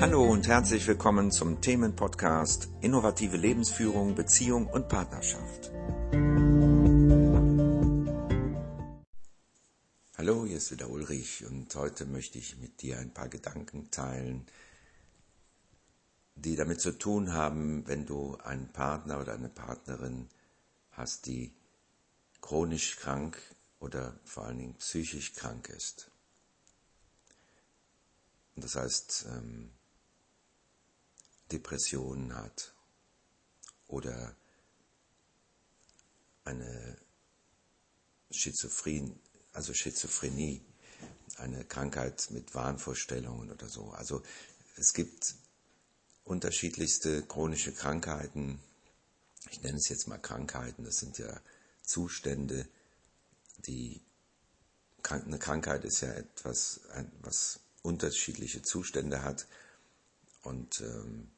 Hallo und herzlich willkommen zum Themenpodcast Innovative Lebensführung, Beziehung und Partnerschaft. Hallo, hier ist wieder Ulrich und heute möchte ich mit dir ein paar Gedanken teilen, die damit zu tun haben, wenn du einen Partner oder eine Partnerin hast, die chronisch krank oder vor allen Dingen psychisch krank ist. Und das heißt, ähm, Depressionen hat oder eine Schizophren, also Schizophrenie, eine Krankheit mit Wahnvorstellungen oder so. Also es gibt unterschiedlichste chronische Krankheiten. Ich nenne es jetzt mal Krankheiten. Das sind ja Zustände, die eine Krankheit ist ja etwas, was unterschiedliche Zustände hat und ähm,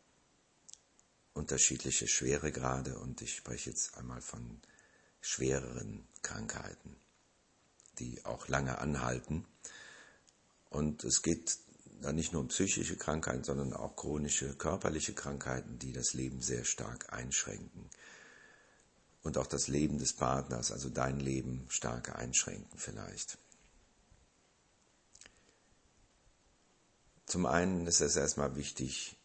unterschiedliche Schweregrade und ich spreche jetzt einmal von schwereren Krankheiten, die auch lange anhalten. Und es geht da nicht nur um psychische Krankheiten, sondern auch chronische körperliche Krankheiten, die das Leben sehr stark einschränken. Und auch das Leben des Partners, also dein Leben stark einschränken vielleicht. Zum einen ist es erstmal wichtig,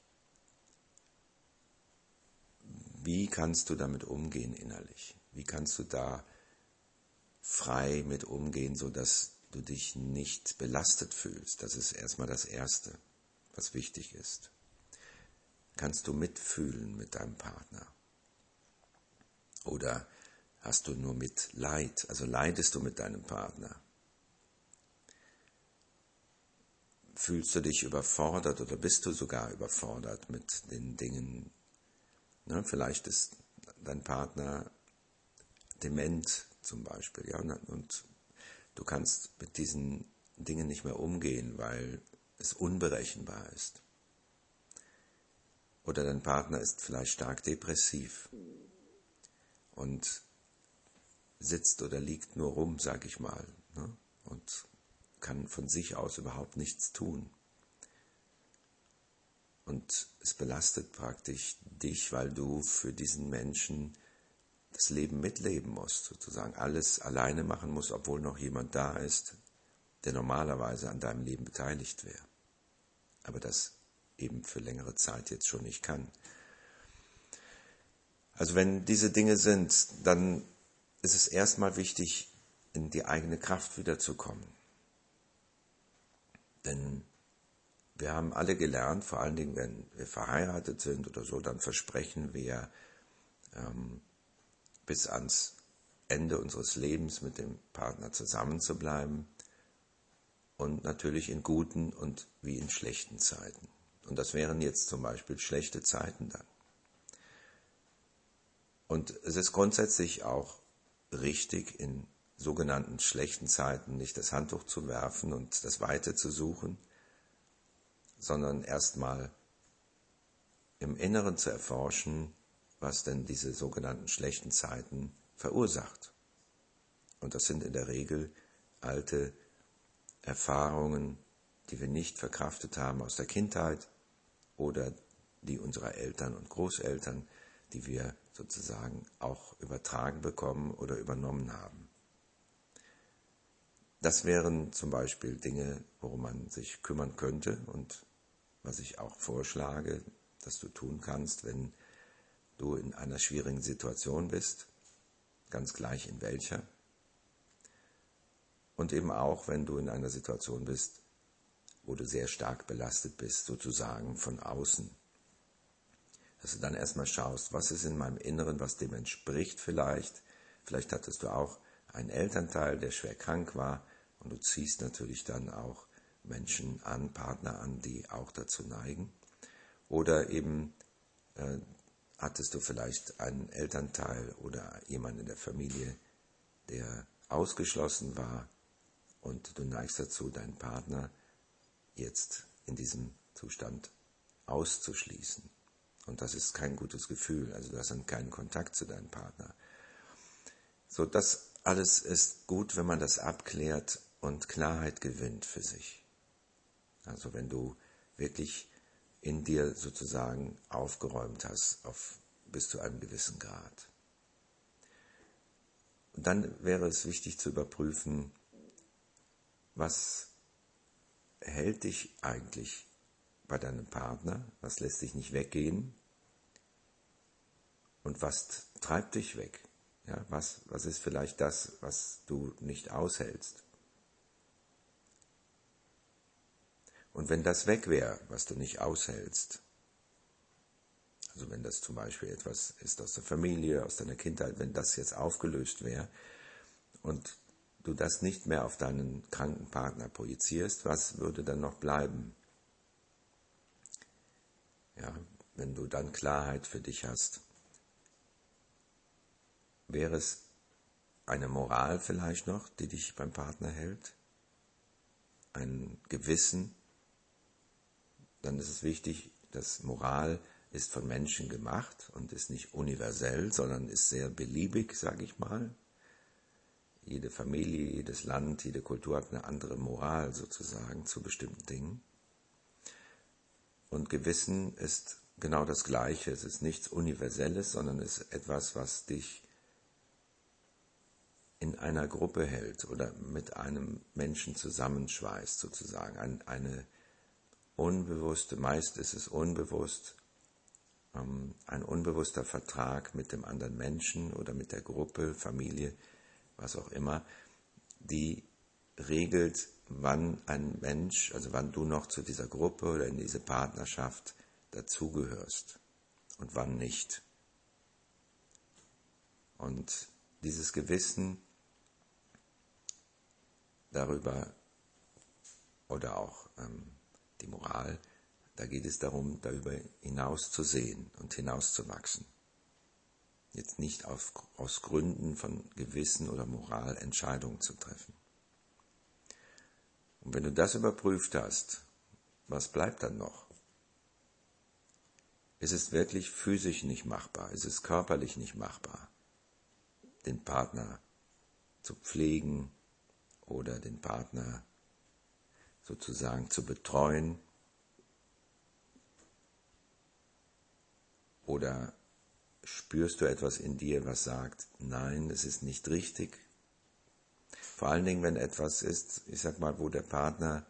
wie kannst du damit umgehen innerlich? Wie kannst du da frei mit umgehen, sodass du dich nicht belastet fühlst? Das ist erstmal das Erste, was wichtig ist. Kannst du mitfühlen mit deinem Partner? Oder hast du nur Mitleid? Also leidest du mit deinem Partner? Fühlst du dich überfordert oder bist du sogar überfordert mit den Dingen, Ne, vielleicht ist dein Partner dement zum Beispiel, ja, und du kannst mit diesen Dingen nicht mehr umgehen, weil es unberechenbar ist. Oder dein Partner ist vielleicht stark depressiv und sitzt oder liegt nur rum, sag ich mal, ne, und kann von sich aus überhaupt nichts tun. Und es belastet praktisch dich, weil du für diesen Menschen das Leben mitleben musst, sozusagen alles alleine machen musst, obwohl noch jemand da ist, der normalerweise an deinem Leben beteiligt wäre. Aber das eben für längere Zeit jetzt schon nicht kann. Also wenn diese Dinge sind, dann ist es erstmal wichtig, in die eigene Kraft wiederzukommen. Denn wir haben alle gelernt, vor allen Dingen, wenn wir verheiratet sind oder so, dann versprechen wir ähm, bis ans Ende unseres Lebens mit dem Partner zusammenzubleiben und natürlich in guten und wie in schlechten Zeiten. Und das wären jetzt zum Beispiel schlechte Zeiten dann. Und es ist grundsätzlich auch richtig, in sogenannten schlechten Zeiten nicht das Handtuch zu werfen und das Weite zu suchen, sondern erstmal im Inneren zu erforschen, was denn diese sogenannten schlechten Zeiten verursacht. Und das sind in der Regel alte Erfahrungen, die wir nicht verkraftet haben aus der Kindheit oder die unserer Eltern und Großeltern, die wir sozusagen auch übertragen bekommen oder übernommen haben. Das wären zum Beispiel Dinge, worum man sich kümmern könnte und was ich auch vorschlage, dass du tun kannst, wenn du in einer schwierigen Situation bist, ganz gleich in welcher. Und eben auch, wenn du in einer Situation bist, wo du sehr stark belastet bist, sozusagen von außen. Dass du dann erstmal schaust, was ist in meinem Inneren, was dem entspricht vielleicht. Vielleicht hattest du auch einen Elternteil, der schwer krank war und du ziehst natürlich dann auch Menschen an, Partner an, die auch dazu neigen. Oder eben äh, hattest du vielleicht einen Elternteil oder jemanden in der Familie, der ausgeschlossen war und du neigst dazu, deinen Partner jetzt in diesem Zustand auszuschließen. Und das ist kein gutes Gefühl. Also du hast dann keinen Kontakt zu deinem Partner. So, das alles ist gut, wenn man das abklärt und Klarheit gewinnt für sich. Also wenn du wirklich in dir sozusagen aufgeräumt hast auf bis zu einem gewissen Grad. Und dann wäre es wichtig zu überprüfen, was hält dich eigentlich bei deinem Partner, was lässt dich nicht weggehen und was treibt dich weg. Ja, was, was ist vielleicht das, was du nicht aushältst? Und wenn das weg wäre, was du nicht aushältst, also wenn das zum Beispiel etwas ist aus der Familie, aus deiner Kindheit, wenn das jetzt aufgelöst wäre und du das nicht mehr auf deinen kranken Partner projizierst, was würde dann noch bleiben? Ja, wenn du dann Klarheit für dich hast wäre es eine Moral vielleicht noch, die dich beim Partner hält, ein Gewissen, dann ist es wichtig, dass Moral ist von Menschen gemacht und ist nicht universell, sondern ist sehr beliebig, sage ich mal. Jede Familie, jedes Land, jede Kultur hat eine andere Moral sozusagen zu bestimmten Dingen. Und Gewissen ist genau das Gleiche. Es ist nichts Universelles, sondern es ist etwas, was dich in einer Gruppe hält oder mit einem Menschen zusammenschweißt sozusagen. Ein, eine unbewusste, meist ist es unbewusst, ähm, ein unbewusster Vertrag mit dem anderen Menschen oder mit der Gruppe, Familie, was auch immer, die regelt, wann ein Mensch, also wann du noch zu dieser Gruppe oder in diese Partnerschaft dazugehörst und wann nicht. Und dieses Gewissen darüber oder auch ähm, die Moral, da geht es darum, darüber hinaus zu sehen und hinauszuwachsen. Jetzt nicht auf, aus Gründen von Gewissen oder Moral Entscheidungen zu treffen. Und wenn du das überprüft hast, was bleibt dann noch? Ist es wirklich physisch nicht machbar? Ist es körperlich nicht machbar, den Partner zu pflegen, oder den Partner sozusagen zu betreuen oder spürst du etwas in dir, was sagt, nein, es ist nicht richtig. Vor allen Dingen, wenn etwas ist, ich sag mal, wo der Partner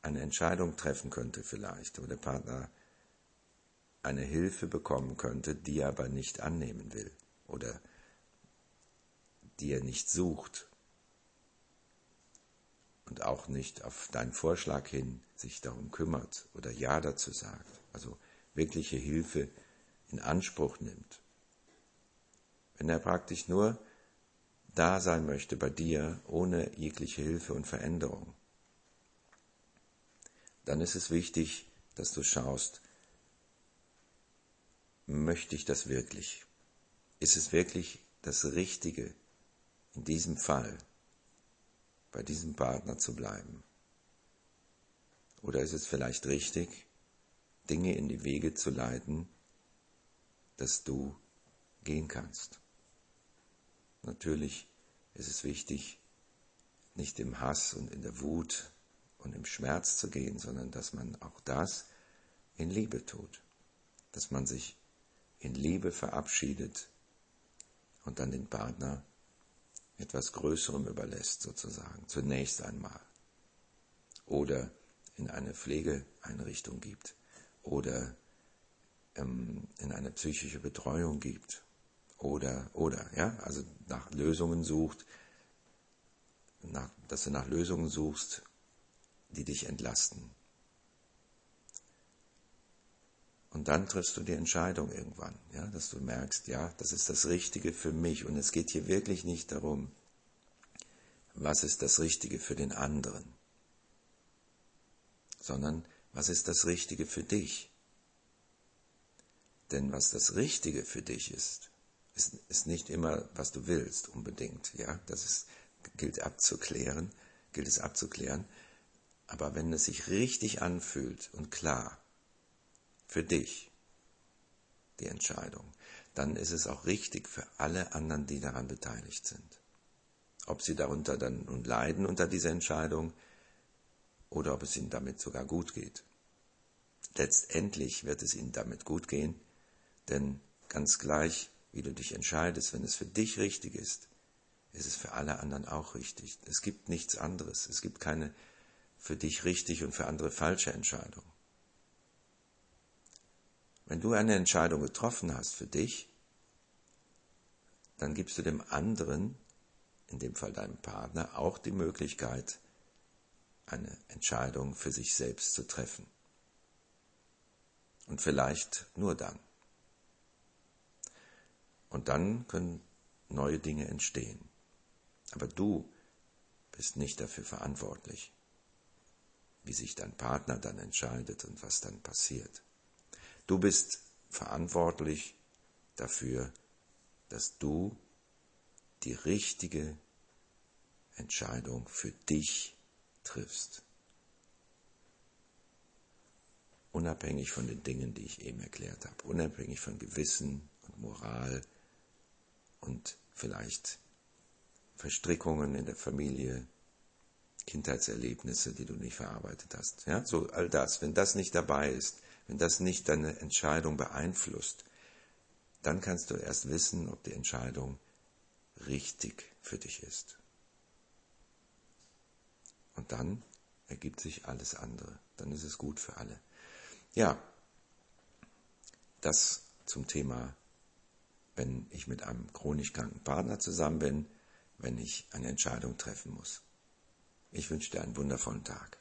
eine Entscheidung treffen könnte vielleicht, wo der Partner eine Hilfe bekommen könnte, die er aber nicht annehmen will oder die er nicht sucht und auch nicht auf deinen Vorschlag hin sich darum kümmert oder Ja dazu sagt, also wirkliche Hilfe in Anspruch nimmt. Wenn er praktisch nur da sein möchte bei dir ohne jegliche Hilfe und Veränderung, dann ist es wichtig, dass du schaust, möchte ich das wirklich? Ist es wirklich das Richtige in diesem Fall? Bei diesem Partner zu bleiben? Oder ist es vielleicht richtig, Dinge in die Wege zu leiten, dass du gehen kannst? Natürlich ist es wichtig, nicht im Hass und in der Wut und im Schmerz zu gehen, sondern dass man auch das in Liebe tut, dass man sich in Liebe verabschiedet und dann den Partner etwas Größerem überlässt, sozusagen, zunächst einmal. Oder in eine Pflegeeinrichtung gibt oder ähm, in eine psychische Betreuung gibt oder, oder, ja, also nach Lösungen sucht, nach, dass du nach Lösungen suchst, die dich entlasten. Und dann triffst du die Entscheidung irgendwann, ja, dass du merkst, ja, das ist das Richtige für mich. Und es geht hier wirklich nicht darum, was ist das Richtige für den anderen, sondern was ist das Richtige für dich. Denn was das Richtige für dich ist, ist, ist nicht immer, was du willst, unbedingt, ja, das ist, gilt abzuklären, gilt es abzuklären. Aber wenn es sich richtig anfühlt und klar, für dich die Entscheidung, dann ist es auch richtig für alle anderen, die daran beteiligt sind. Ob sie darunter dann nun leiden unter dieser Entscheidung oder ob es ihnen damit sogar gut geht. letztendlich wird es ihnen damit gut gehen, denn ganz gleich, wie du dich entscheidest, wenn es für dich richtig ist, ist es für alle anderen auch richtig. Es gibt nichts anderes. Es gibt keine für dich richtig und für andere falsche Entscheidung. Wenn du eine Entscheidung getroffen hast für dich, dann gibst du dem anderen, in dem Fall deinem Partner, auch die Möglichkeit, eine Entscheidung für sich selbst zu treffen. Und vielleicht nur dann. Und dann können neue Dinge entstehen. Aber du bist nicht dafür verantwortlich, wie sich dein Partner dann entscheidet und was dann passiert. Du bist verantwortlich dafür, dass du die richtige Entscheidung für dich triffst. Unabhängig von den Dingen, die ich eben erklärt habe, unabhängig von Gewissen und Moral und vielleicht Verstrickungen in der Familie, Kindheitserlebnisse, die du nicht verarbeitet hast. Ja, so all das. Wenn das nicht dabei ist, wenn das nicht deine Entscheidung beeinflusst, dann kannst du erst wissen, ob die Entscheidung richtig für dich ist. Und dann ergibt sich alles andere. Dann ist es gut für alle. Ja, das zum Thema, wenn ich mit einem chronisch kranken Partner zusammen bin, wenn ich eine Entscheidung treffen muss. Ich wünsche dir einen wundervollen Tag.